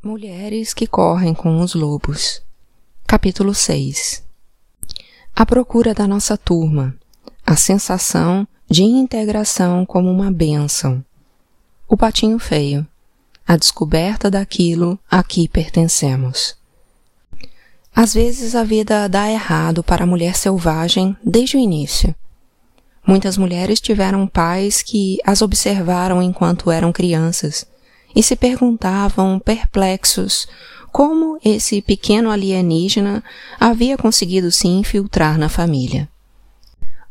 Mulheres que correm com os lobos. Capítulo 6 A procura da nossa turma. A sensação de integração como uma bênção. O patinho feio. A descoberta daquilo a que pertencemos. Às vezes a vida dá errado para a mulher selvagem desde o início. Muitas mulheres tiveram pais que as observaram enquanto eram crianças e se perguntavam perplexos como esse pequeno alienígena havia conseguido se infiltrar na família.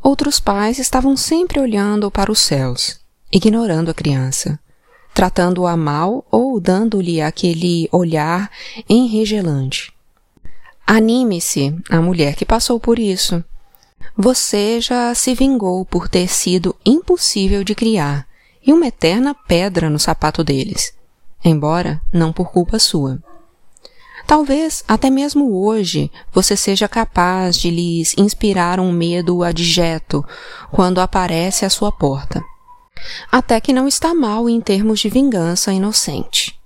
Outros pais estavam sempre olhando para os céus, ignorando a criança, tratando-a mal ou dando-lhe aquele olhar enregelante. Anime-se, a mulher que passou por isso. Você já se vingou por ter sido impossível de criar e uma eterna pedra no sapato deles embora não por culpa sua. Talvez até mesmo hoje você seja capaz de lhes inspirar um medo adjeto quando aparece à sua porta. Até que não está mal em termos de vingança inocente.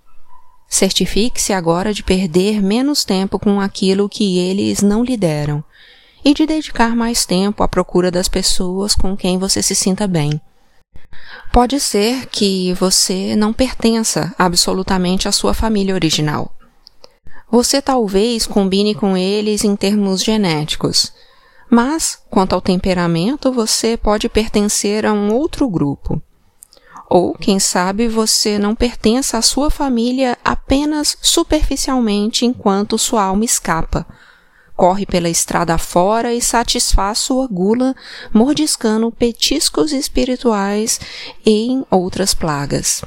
Certifique-se agora de perder menos tempo com aquilo que eles não lhe deram e de dedicar mais tempo à procura das pessoas com quem você se sinta bem Pode ser que você não pertença absolutamente à sua família original. Você talvez combine com eles em termos genéticos, mas, quanto ao temperamento, você pode pertencer a um outro grupo. Ou, quem sabe, você não pertença à sua família apenas superficialmente enquanto sua alma escapa corre pela estrada fora e satisfaz sua gula, mordiscando petiscos espirituais em outras plagas.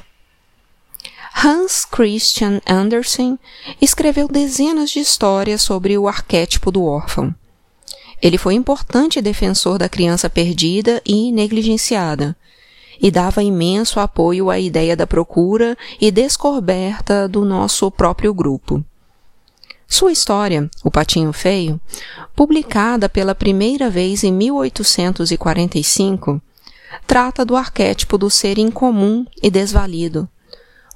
Hans Christian Andersen escreveu dezenas de histórias sobre o arquétipo do órfão. Ele foi importante defensor da criança perdida e negligenciada, e dava imenso apoio à ideia da procura e descoberta do nosso próprio grupo. Sua história, O Patinho Feio, publicada pela primeira vez em 1845, trata do arquétipo do ser incomum e desvalido.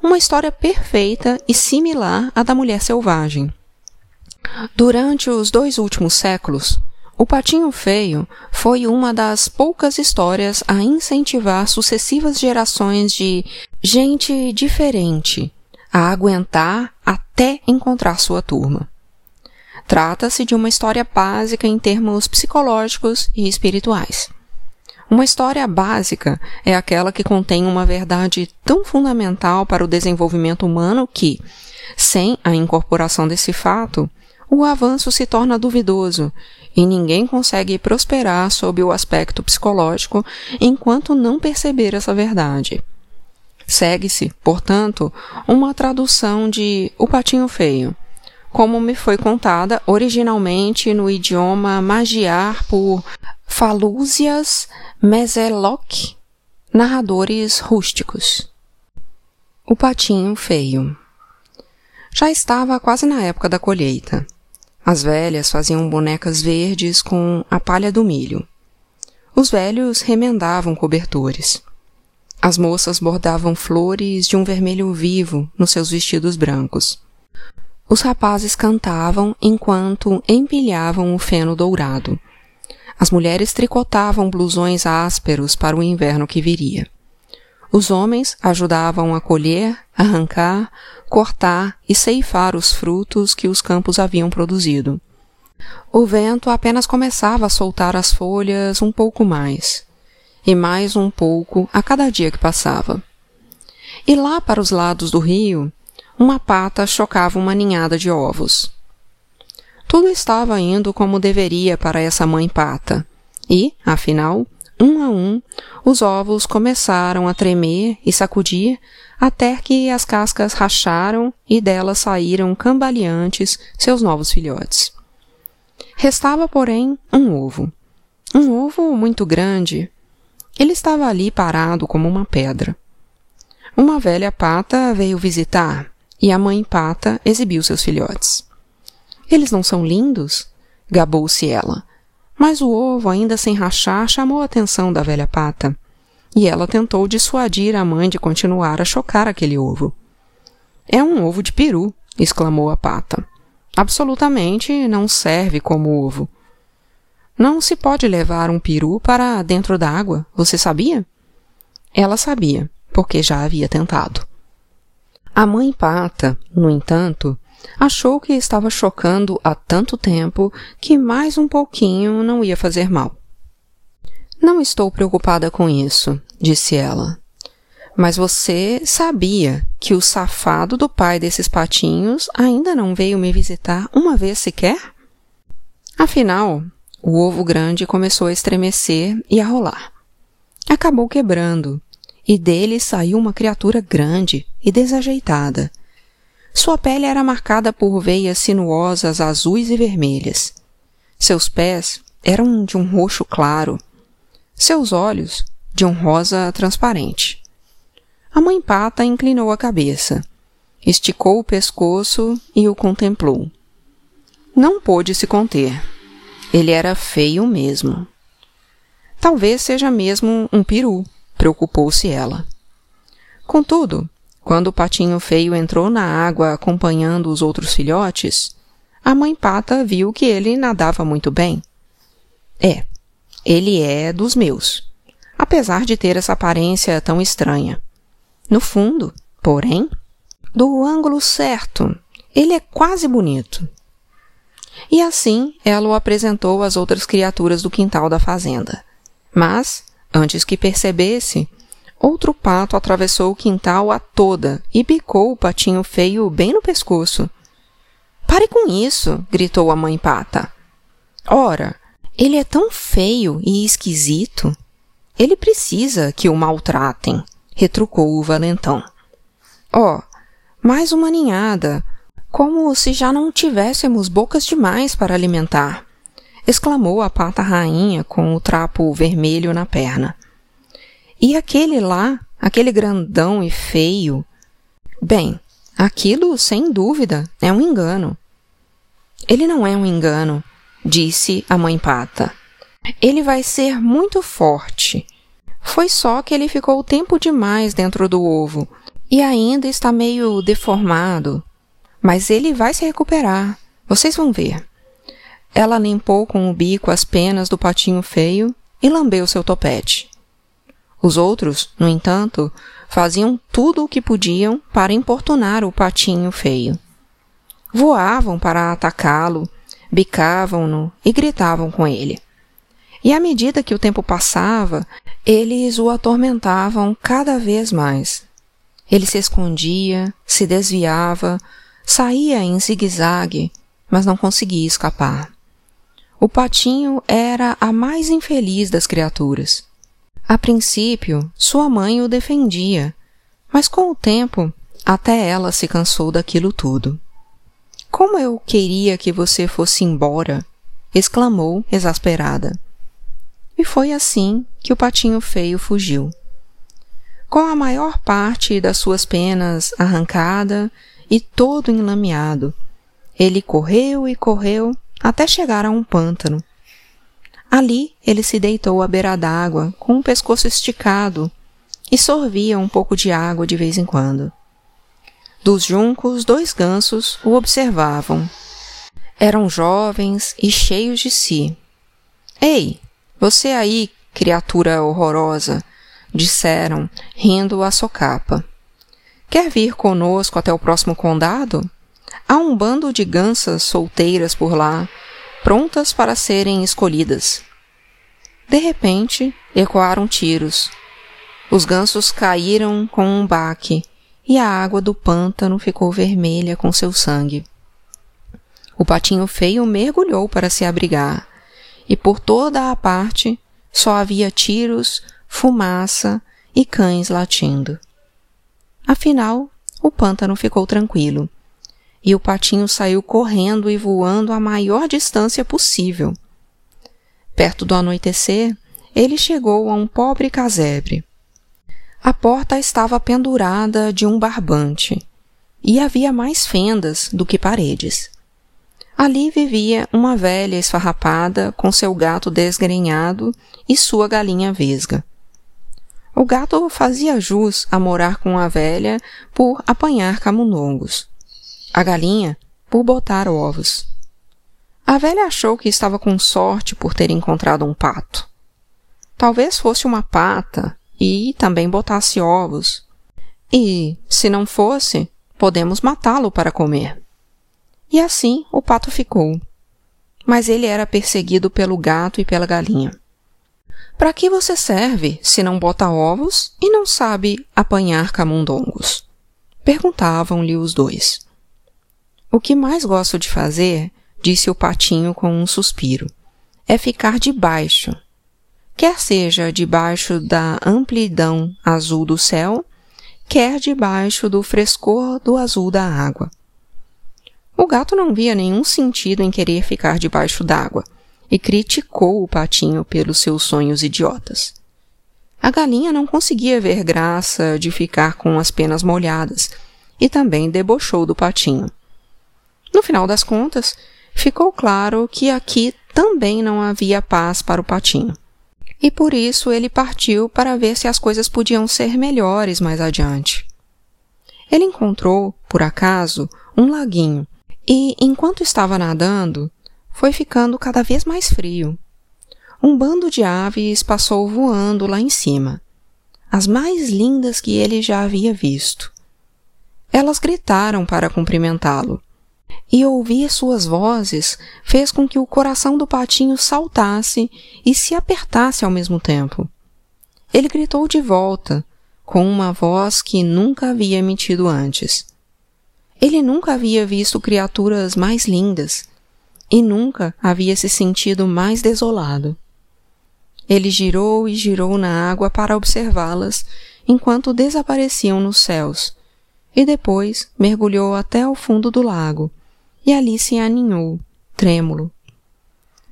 Uma história perfeita e similar à da mulher selvagem. Durante os dois últimos séculos, o Patinho Feio foi uma das poucas histórias a incentivar sucessivas gerações de gente diferente a aguentar até encontrar sua turma. Trata-se de uma história básica em termos psicológicos e espirituais. Uma história básica é aquela que contém uma verdade tão fundamental para o desenvolvimento humano que, sem a incorporação desse fato, o avanço se torna duvidoso e ninguém consegue prosperar sob o aspecto psicológico enquanto não perceber essa verdade. Segue-se, portanto, uma tradução de O Patinho Feio, como me foi contada originalmente no idioma magiar por Falúzias Meseloc, narradores rústicos. O Patinho Feio Já estava quase na época da colheita. As velhas faziam bonecas verdes com a palha do milho. Os velhos remendavam cobertores. As moças bordavam flores de um vermelho vivo nos seus vestidos brancos. Os rapazes cantavam enquanto empilhavam o feno dourado. As mulheres tricotavam blusões ásperos para o inverno que viria. Os homens ajudavam a colher, arrancar, cortar e ceifar os frutos que os campos haviam produzido. O vento apenas começava a soltar as folhas um pouco mais e mais um pouco a cada dia que passava. E lá para os lados do rio, uma pata chocava uma ninhada de ovos. Tudo estava indo como deveria para essa mãe pata, e, afinal, um a um, os ovos começaram a tremer e sacudir até que as cascas racharam e delas saíram cambaleantes seus novos filhotes. Restava, porém, um ovo. Um ovo muito grande, ele estava ali parado como uma pedra. Uma velha pata veio visitar e a mãe pata exibiu seus filhotes. Eles não são lindos? gabou-se ela. Mas o ovo, ainda sem rachar, chamou a atenção da velha pata. E ela tentou dissuadir a mãe de continuar a chocar aquele ovo. É um ovo de peru, exclamou a pata. Absolutamente não serve como ovo. Não se pode levar um peru para dentro da água, você sabia? Ela sabia, porque já havia tentado. A mãe pata, no entanto, achou que estava chocando há tanto tempo que mais um pouquinho não ia fazer mal. Não estou preocupada com isso, disse ela. Mas você sabia que o safado do pai desses patinhos ainda não veio me visitar uma vez sequer? Afinal, o ovo grande começou a estremecer e a rolar. Acabou quebrando, e dele saiu uma criatura grande e desajeitada. Sua pele era marcada por veias sinuosas azuis e vermelhas. Seus pés eram de um roxo claro, seus olhos de um rosa transparente. A mãe pata inclinou a cabeça, esticou o pescoço e o contemplou. Não pôde se conter. Ele era feio mesmo. Talvez seja mesmo um peru, preocupou-se ela. Contudo, quando o patinho feio entrou na água acompanhando os outros filhotes, a mãe pata viu que ele nadava muito bem. É, ele é dos meus, apesar de ter essa aparência tão estranha. No fundo, porém, do ângulo certo, ele é quase bonito. E assim ela o apresentou às outras criaturas do quintal da fazenda. Mas, antes que percebesse, outro pato atravessou o quintal a toda e bicou o patinho feio bem no pescoço. Pare com isso! gritou a mãe pata. Ora, ele é tão feio e esquisito. Ele precisa que o maltratem retrucou o valentão. Oh, mais uma ninhada, como se já não tivéssemos bocas demais para alimentar, exclamou a pata rainha com o trapo vermelho na perna. E aquele lá, aquele grandão e feio? Bem, aquilo, sem dúvida, é um engano. Ele não é um engano, disse a mãe pata. Ele vai ser muito forte foi só que ele ficou tempo demais dentro do ovo e ainda está meio deformado. Mas ele vai se recuperar. Vocês vão ver. Ela limpou com o bico as penas do patinho feio e lambeu seu topete. Os outros, no entanto, faziam tudo o que podiam para importunar o patinho feio. Voavam para atacá-lo, bicavam-no e gritavam com ele. E à medida que o tempo passava, eles o atormentavam cada vez mais. Ele se escondia, se desviava, saía em zigue-zague, mas não conseguia escapar. O patinho era a mais infeliz das criaturas. A princípio, sua mãe o defendia, mas com o tempo, até ela se cansou daquilo tudo. Como eu queria que você fosse embora! exclamou, exasperada. E foi assim que o patinho feio fugiu. Com a maior parte das suas penas arrancada e todo enlameado, ele correu e correu até chegar a um pântano. Ali ele se deitou à beira d'água, com o pescoço esticado, e sorvia um pouco de água de vez em quando. Dos juncos, dois gansos o observavam. Eram jovens e cheios de si. Ei, você aí, criatura horrorosa, disseram, rindo a socapa. Quer vir conosco até o próximo condado? Há um bando de gansas solteiras por lá, prontas para serem escolhidas. De repente, ecoaram tiros. Os gansos caíram com um baque e a água do pântano ficou vermelha com seu sangue. O patinho feio mergulhou para se abrigar e por toda a parte só havia tiros, fumaça e cães latindo. Afinal, o pântano ficou tranquilo, e o patinho saiu correndo e voando a maior distância possível. Perto do anoitecer, ele chegou a um pobre casebre. A porta estava pendurada de um barbante, e havia mais fendas do que paredes. Ali vivia uma velha esfarrapada com seu gato desgrenhado e sua galinha vesga. O gato fazia jus a morar com a velha por apanhar camundongos. a galinha por botar ovos. A velha achou que estava com sorte por ter encontrado um pato. Talvez fosse uma pata e também botasse ovos. E, se não fosse, podemos matá-lo para comer. E assim o pato ficou. Mas ele era perseguido pelo gato e pela galinha. Para que você serve se não bota ovos e não sabe apanhar camundongos? Perguntavam-lhe os dois. O que mais gosto de fazer, disse o patinho com um suspiro, é ficar debaixo. Quer seja debaixo da amplidão azul do céu, quer debaixo do frescor do azul da água. O gato não via nenhum sentido em querer ficar debaixo d'água e criticou o patinho pelos seus sonhos idiotas. A galinha não conseguia ver graça de ficar com as penas molhadas e também debochou do patinho. No final das contas, ficou claro que aqui também não havia paz para o patinho. E por isso ele partiu para ver se as coisas podiam ser melhores mais adiante. Ele encontrou, por acaso, um laguinho e, enquanto estava nadando, foi ficando cada vez mais frio. Um bando de aves passou voando lá em cima, as mais lindas que ele já havia visto. Elas gritaram para cumprimentá-lo, e ouvir suas vozes fez com que o coração do patinho saltasse e se apertasse ao mesmo tempo. Ele gritou de volta, com uma voz que nunca havia emitido antes. Ele nunca havia visto criaturas mais lindas e nunca havia se sentido mais desolado. Ele girou e girou na água para observá-las enquanto desapareciam nos céus, e depois mergulhou até ao fundo do lago e ali se aninhou, trêmulo.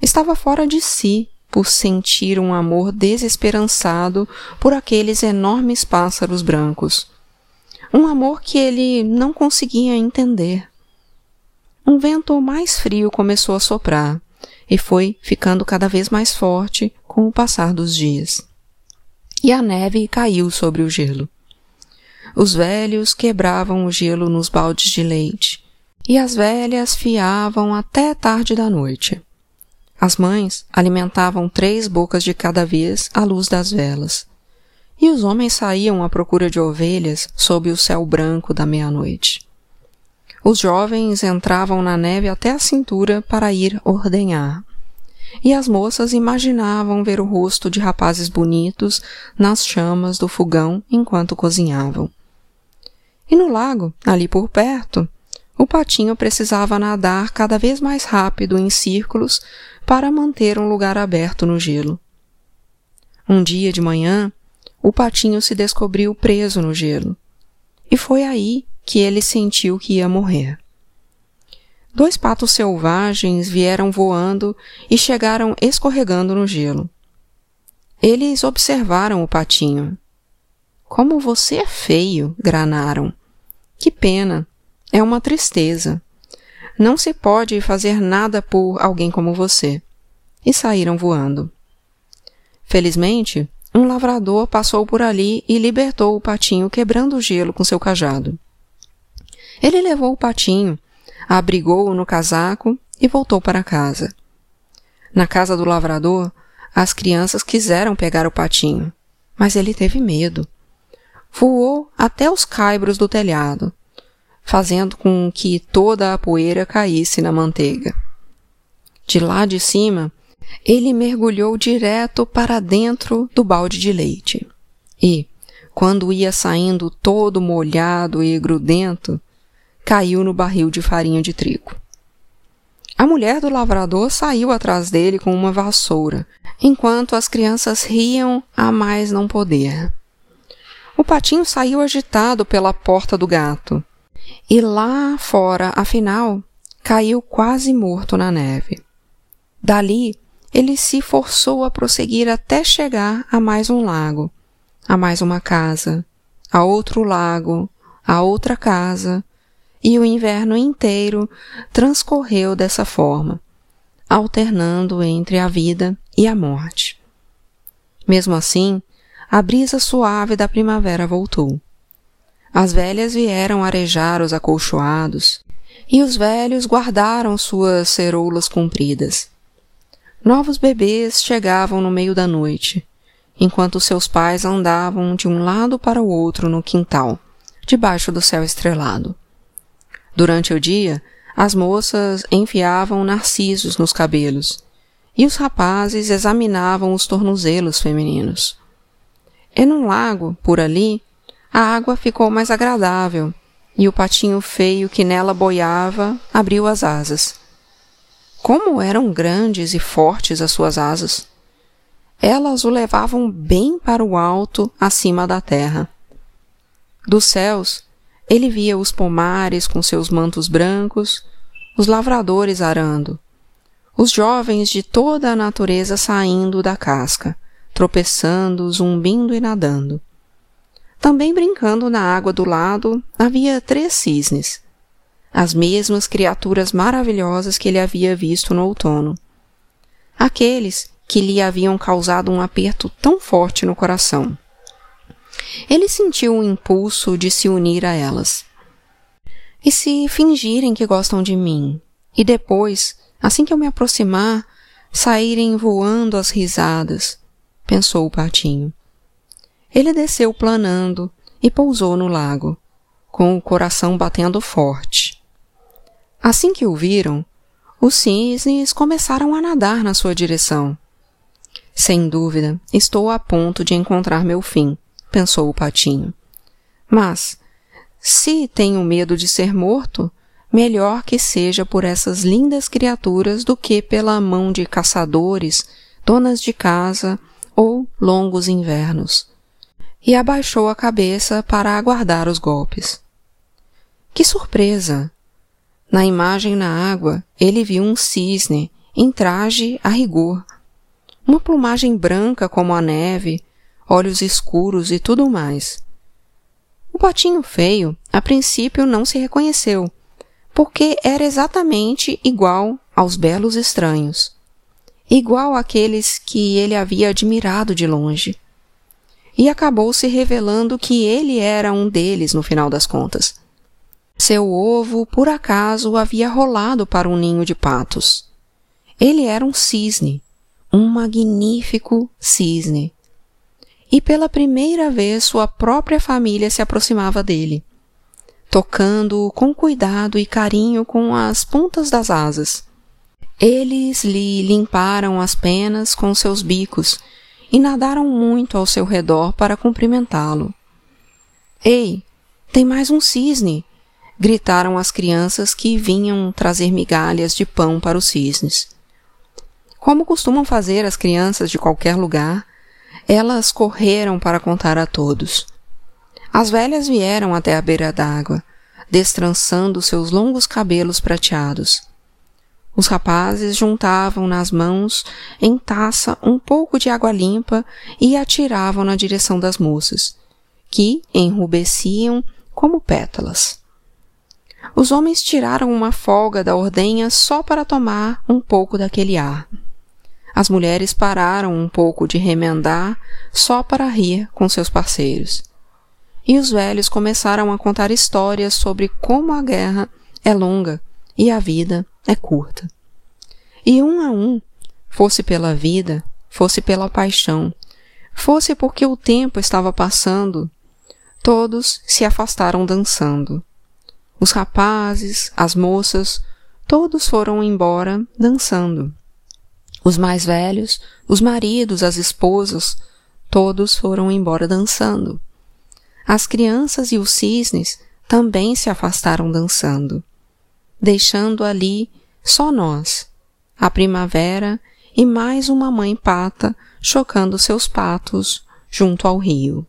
Estava fora de si por sentir um amor desesperançado por aqueles enormes pássaros brancos um amor que ele não conseguia entender. Um vento mais frio começou a soprar e foi ficando cada vez mais forte com o passar dos dias. E a neve caiu sobre o gelo. Os velhos quebravam o gelo nos baldes de leite, e as velhas fiavam até tarde da noite. As mães alimentavam três bocas de cada vez à luz das velas e os homens saíam à procura de ovelhas sob o céu branco da meia-noite. Os jovens entravam na neve até a cintura para ir ordenhar. E as moças imaginavam ver o rosto de rapazes bonitos nas chamas do fogão enquanto cozinhavam. E no lago, ali por perto, o patinho precisava nadar cada vez mais rápido em círculos para manter um lugar aberto no gelo. Um dia de manhã, o patinho se descobriu preso no gelo. E foi aí que ele sentiu que ia morrer. Dois patos selvagens vieram voando e chegaram escorregando no gelo. Eles observaram o patinho. Como você é feio, granaram. Que pena. É uma tristeza. Não se pode fazer nada por alguém como você. E saíram voando. Felizmente, um lavrador passou por ali e libertou o patinho quebrando o gelo com seu cajado. Ele levou o patinho, abrigou-o no casaco e voltou para casa. Na casa do lavrador, as crianças quiseram pegar o patinho, mas ele teve medo. Voou até os caibros do telhado, fazendo com que toda a poeira caísse na manteiga. De lá de cima, ele mergulhou direto para dentro do balde de leite. E, quando ia saindo todo molhado e grudento, caiu no barril de farinha de trigo. A mulher do lavrador saiu atrás dele com uma vassoura, enquanto as crianças riam a mais não poder. O patinho saiu agitado pela porta do gato, e lá fora, afinal, caiu quase morto na neve. Dali, ele se forçou a prosseguir até chegar a mais um lago, a mais uma casa, a outro lago, a outra casa, e o inverno inteiro transcorreu dessa forma, alternando entre a vida e a morte. Mesmo assim, a brisa suave da primavera voltou. As velhas vieram arejar os acolchoados, e os velhos guardaram suas ceroulas compridas. Novos bebês chegavam no meio da noite, enquanto seus pais andavam de um lado para o outro no quintal, debaixo do céu estrelado. Durante o dia, as moças enfiavam narcisos nos cabelos e os rapazes examinavam os tornozelos femininos. E num lago, por ali, a água ficou mais agradável e o patinho feio que nela boiava abriu as asas. Como eram grandes e fortes as suas asas! Elas o levavam bem para o alto, acima da terra. Dos céus, ele via os pomares com seus mantos brancos, os lavradores arando, os jovens de toda a natureza saindo da casca, tropeçando, zumbindo e nadando. Também brincando na água do lado havia três cisnes, as mesmas criaturas maravilhosas que ele havia visto no outono. Aqueles que lhe haviam causado um aperto tão forte no coração. Ele sentiu o impulso de se unir a elas. E se fingirem que gostam de mim, e depois, assim que eu me aproximar, saírem voando as risadas, pensou o patinho. Ele desceu planando e pousou no lago, com o coração batendo forte. Assim que o viram, os cisnes começaram a nadar na sua direção. Sem dúvida, estou a ponto de encontrar meu fim, pensou o patinho. Mas, se tenho medo de ser morto, melhor que seja por essas lindas criaturas do que pela mão de caçadores, donas de casa ou longos invernos e abaixou a cabeça para aguardar os golpes. Que surpresa! Na imagem na água, ele viu um cisne em traje a rigor, uma plumagem branca como a neve, olhos escuros e tudo mais. O patinho feio, a princípio, não se reconheceu, porque era exatamente igual aos belos estranhos, igual àqueles que ele havia admirado de longe e acabou se revelando que ele era um deles no final das contas. Seu ovo, por acaso, havia rolado para um ninho de patos. Ele era um cisne, um magnífico cisne. E pela primeira vez sua própria família se aproximava dele, tocando-o com cuidado e carinho com as pontas das asas. Eles lhe limparam as penas com seus bicos e nadaram muito ao seu redor para cumprimentá-lo. Ei, tem mais um cisne! gritaram as crianças que vinham trazer migalhas de pão para os cisnes. Como costumam fazer as crianças de qualquer lugar, elas correram para contar a todos. As velhas vieram até a beira d'água, destrançando seus longos cabelos prateados. Os rapazes juntavam nas mãos, em taça, um pouco de água limpa e atiravam na direção das moças, que enrubesciam como pétalas. Os homens tiraram uma folga da ordenha só para tomar um pouco daquele ar. As mulheres pararam um pouco de remendar só para rir com seus parceiros. E os velhos começaram a contar histórias sobre como a guerra é longa e a vida é curta. E um a um, fosse pela vida, fosse pela paixão, fosse porque o tempo estava passando, todos se afastaram dançando. Os rapazes, as moças, todos foram embora dançando. Os mais velhos, os maridos, as esposas, todos foram embora dançando. As crianças e os cisnes também se afastaram dançando, deixando ali só nós, a primavera e mais uma mãe pata chocando seus patos junto ao rio.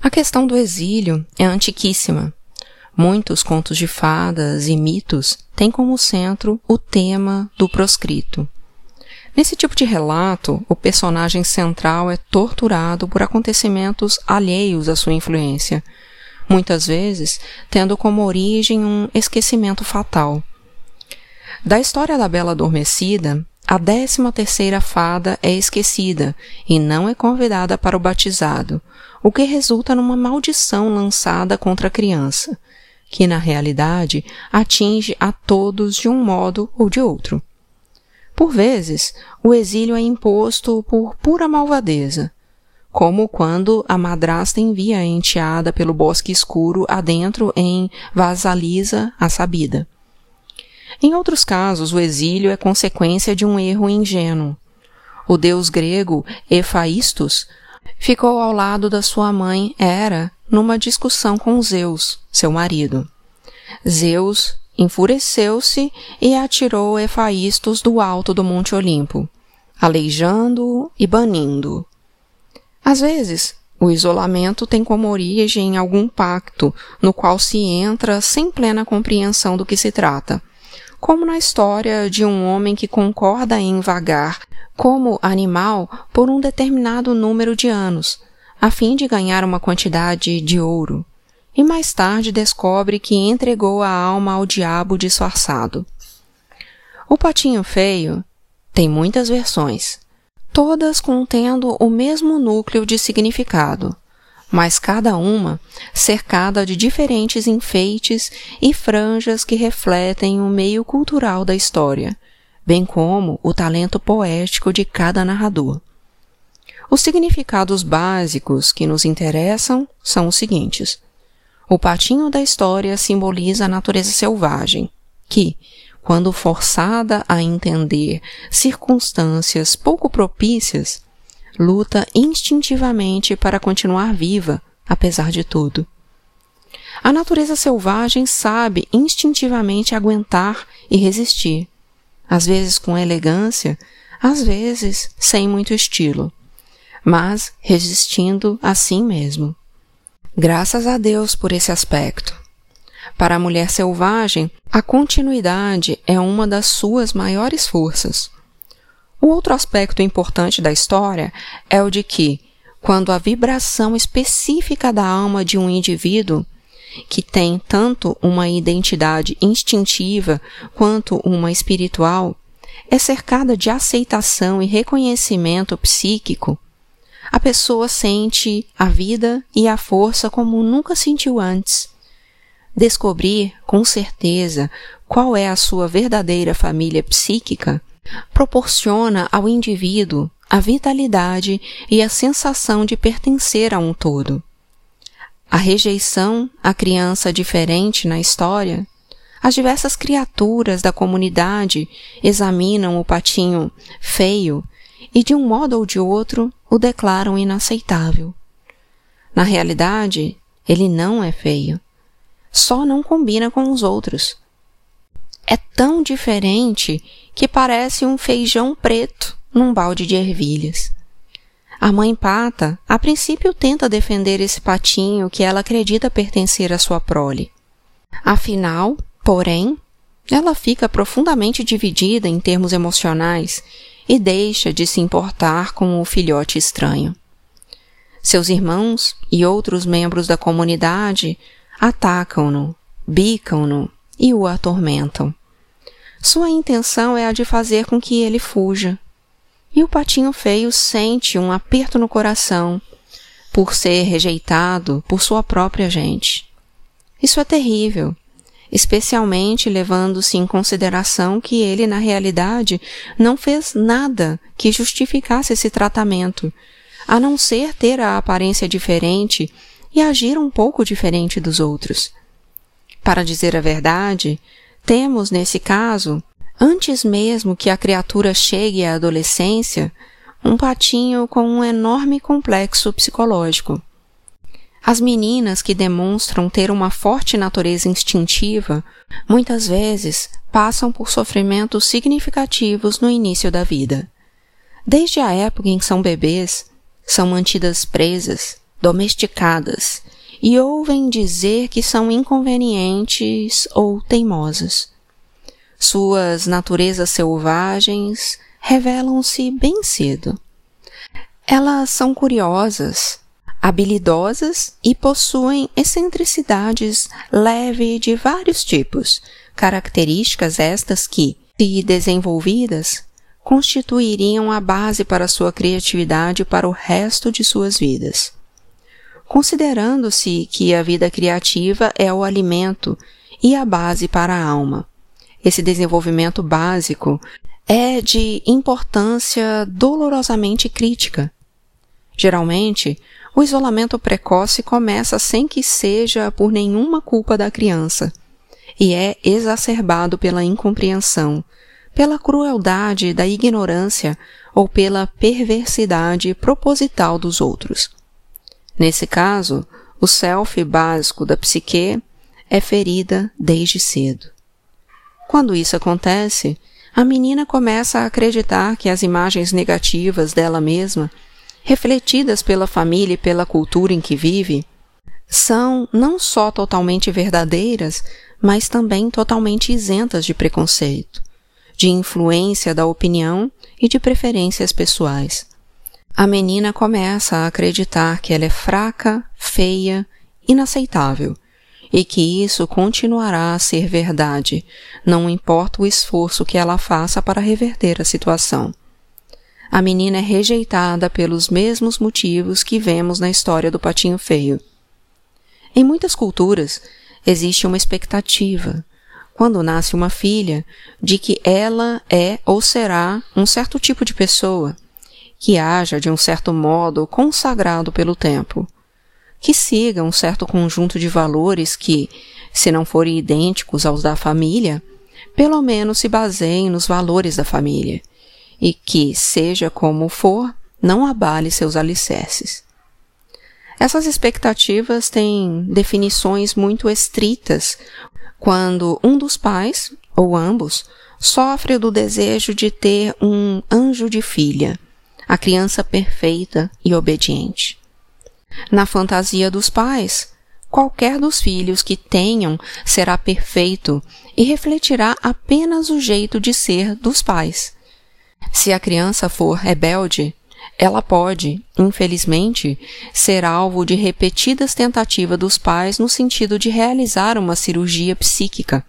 A questão do exílio é antiquíssima. Muitos contos de fadas e mitos têm como centro o tema do proscrito. Nesse tipo de relato, o personagem central é torturado por acontecimentos alheios à sua influência, muitas vezes tendo como origem um esquecimento fatal. Da história da Bela Adormecida, a décima terceira fada é esquecida e não é convidada para o batizado, o que resulta numa maldição lançada contra a criança, que na realidade atinge a todos de um modo ou de outro. Por vezes, o exílio é imposto por pura malvadeza, como quando a madrasta envia a enteada pelo bosque escuro adentro em Vasalisa a sabida. Em outros casos, o exílio é consequência de um erro ingênuo. O deus grego Efaístos ficou ao lado da sua mãe Hera numa discussão com Zeus, seu marido. Zeus enfureceu-se e atirou Efaístos do alto do Monte Olimpo, aleijando-o e banindo. Às vezes, o isolamento tem como origem algum pacto no qual se entra sem plena compreensão do que se trata, como na história de um homem que concorda em vagar como animal por um determinado número de anos, a fim de ganhar uma quantidade de ouro e mais tarde descobre que entregou a alma ao diabo disfarçado. O Patinho Feio tem muitas versões, todas contendo o mesmo núcleo de significado, mas cada uma cercada de diferentes enfeites e franjas que refletem o meio cultural da história, bem como o talento poético de cada narrador. Os significados básicos que nos interessam são os seguintes. O patinho da história simboliza a natureza selvagem, que, quando forçada a entender circunstâncias pouco propícias, luta instintivamente para continuar viva, apesar de tudo. A natureza selvagem sabe instintivamente aguentar e resistir, às vezes com elegância, às vezes sem muito estilo, mas resistindo a si mesmo. Graças a Deus por esse aspecto. Para a mulher selvagem, a continuidade é uma das suas maiores forças. O outro aspecto importante da história é o de que, quando a vibração específica da alma de um indivíduo, que tem tanto uma identidade instintiva quanto uma espiritual, é cercada de aceitação e reconhecimento psíquico, a pessoa sente a vida e a força como nunca sentiu antes. Descobrir com certeza qual é a sua verdadeira família psíquica proporciona ao indivíduo a vitalidade e a sensação de pertencer a um todo. A rejeição à criança diferente na história, as diversas criaturas da comunidade examinam o patinho feio e, de um modo ou de outro, o declaram inaceitável. Na realidade, ele não é feio. Só não combina com os outros. É tão diferente que parece um feijão preto num balde de ervilhas. A mãe pata, a princípio, tenta defender esse patinho que ela acredita pertencer à sua prole. Afinal, porém, ela fica profundamente dividida em termos emocionais e deixa de se importar com o filhote estranho. Seus irmãos e outros membros da comunidade atacam-no, bicam-no e o atormentam. Sua intenção é a de fazer com que ele fuja. E o patinho feio sente um aperto no coração por ser rejeitado por sua própria gente. Isso é terrível especialmente levando-se em consideração que ele, na realidade, não fez nada que justificasse esse tratamento, a não ser ter a aparência diferente e agir um pouco diferente dos outros. Para dizer a verdade, temos, nesse caso, antes mesmo que a criatura chegue à adolescência, um patinho com um enorme complexo psicológico. As meninas que demonstram ter uma forte natureza instintiva muitas vezes passam por sofrimentos significativos no início da vida. Desde a época em que são bebês, são mantidas presas, domesticadas e ouvem dizer que são inconvenientes ou teimosas. Suas naturezas selvagens revelam-se bem cedo. Elas são curiosas, habilidosas e possuem excentricidades leve de vários tipos, características estas que, se desenvolvidas, constituiriam a base para sua criatividade para o resto de suas vidas. considerando-se que a vida criativa é o alimento e a base para a alma. Esse desenvolvimento básico é de importância dolorosamente crítica. Geralmente, o isolamento precoce começa sem que seja por nenhuma culpa da criança e é exacerbado pela incompreensão, pela crueldade da ignorância ou pela perversidade proposital dos outros. Nesse caso, o self básico da psique é ferida desde cedo. Quando isso acontece, a menina começa a acreditar que as imagens negativas dela mesma, refletidas pela família e pela cultura em que vive, são não só totalmente verdadeiras, mas também totalmente isentas de preconceito, de influência da opinião e de preferências pessoais. A menina começa a acreditar que ela é fraca, feia, inaceitável e que isso continuará a ser verdade, não importa o esforço que ela faça para reverter a situação. A menina é rejeitada pelos mesmos motivos que vemos na história do patinho feio. Em muitas culturas, existe uma expectativa, quando nasce uma filha, de que ela é ou será um certo tipo de pessoa, que haja de um certo modo consagrado pelo tempo que siga um certo conjunto de valores que, se não forem idênticos aos da família, pelo menos se baseiem nos valores da família, e que, seja como for, não abale seus alicerces. Essas expectativas têm definições muito estritas quando um dos pais, ou ambos, sofre do desejo de ter um anjo de filha, a criança perfeita e obediente. Na fantasia dos pais, qualquer dos filhos que tenham será perfeito e refletirá apenas o jeito de ser dos pais. Se a criança for rebelde, ela pode, infelizmente, ser alvo de repetidas tentativas dos pais no sentido de realizar uma cirurgia psíquica,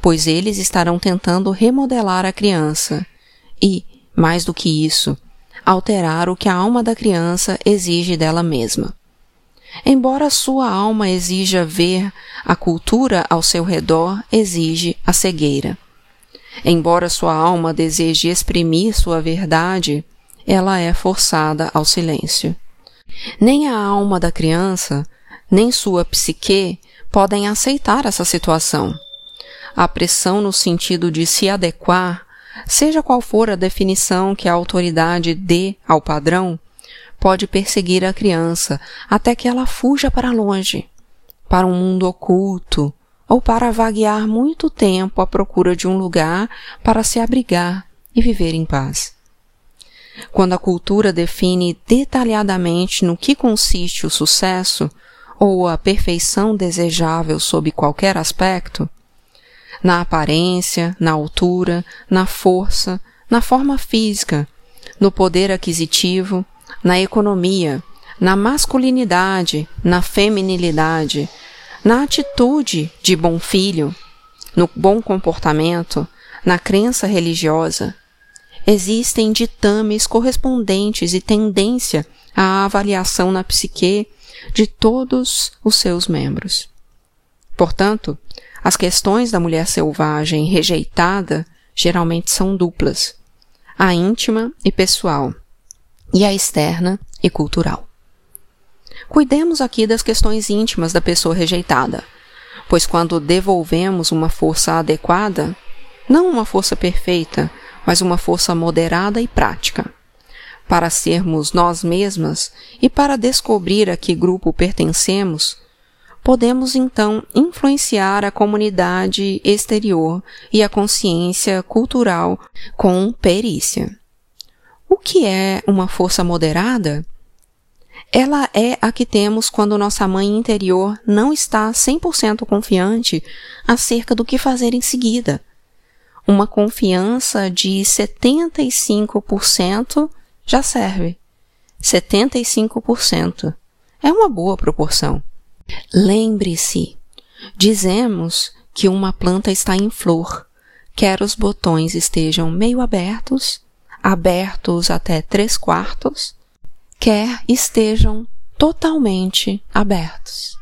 pois eles estarão tentando remodelar a criança e, mais do que isso, alterar o que a alma da criança exige dela mesma. Embora sua alma exija ver, a cultura ao seu redor exige a cegueira. Embora sua alma deseje exprimir sua verdade, ela é forçada ao silêncio. Nem a alma da criança, nem sua psique podem aceitar essa situação. A pressão no sentido de se adequar Seja qual for a definição que a autoridade dê ao padrão, pode perseguir a criança até que ela fuja para longe, para um mundo oculto, ou para vaguear muito tempo à procura de um lugar para se abrigar e viver em paz. Quando a cultura define detalhadamente no que consiste o sucesso ou a perfeição desejável sob qualquer aspecto, na aparência, na altura, na força, na forma física, no poder aquisitivo, na economia, na masculinidade, na feminilidade, na atitude de bom filho, no bom comportamento, na crença religiosa. Existem ditames correspondentes e tendência à avaliação na psique de todos os seus membros. Portanto, as questões da mulher selvagem rejeitada geralmente são duplas: a íntima e pessoal, e a externa e cultural. Cuidemos aqui das questões íntimas da pessoa rejeitada, pois quando devolvemos uma força adequada, não uma força perfeita, mas uma força moderada e prática, para sermos nós mesmas e para descobrir a que grupo pertencemos, podemos então influenciar a comunidade exterior e a consciência cultural com perícia. O que é uma força moderada? Ela é a que temos quando nossa mãe interior não está 100% confiante acerca do que fazer em seguida. Uma confiança de 75% já serve. 75% é uma boa proporção. Lembre-se, dizemos que uma planta está em flor, quer os botões estejam meio abertos, abertos até três quartos, quer estejam totalmente abertos.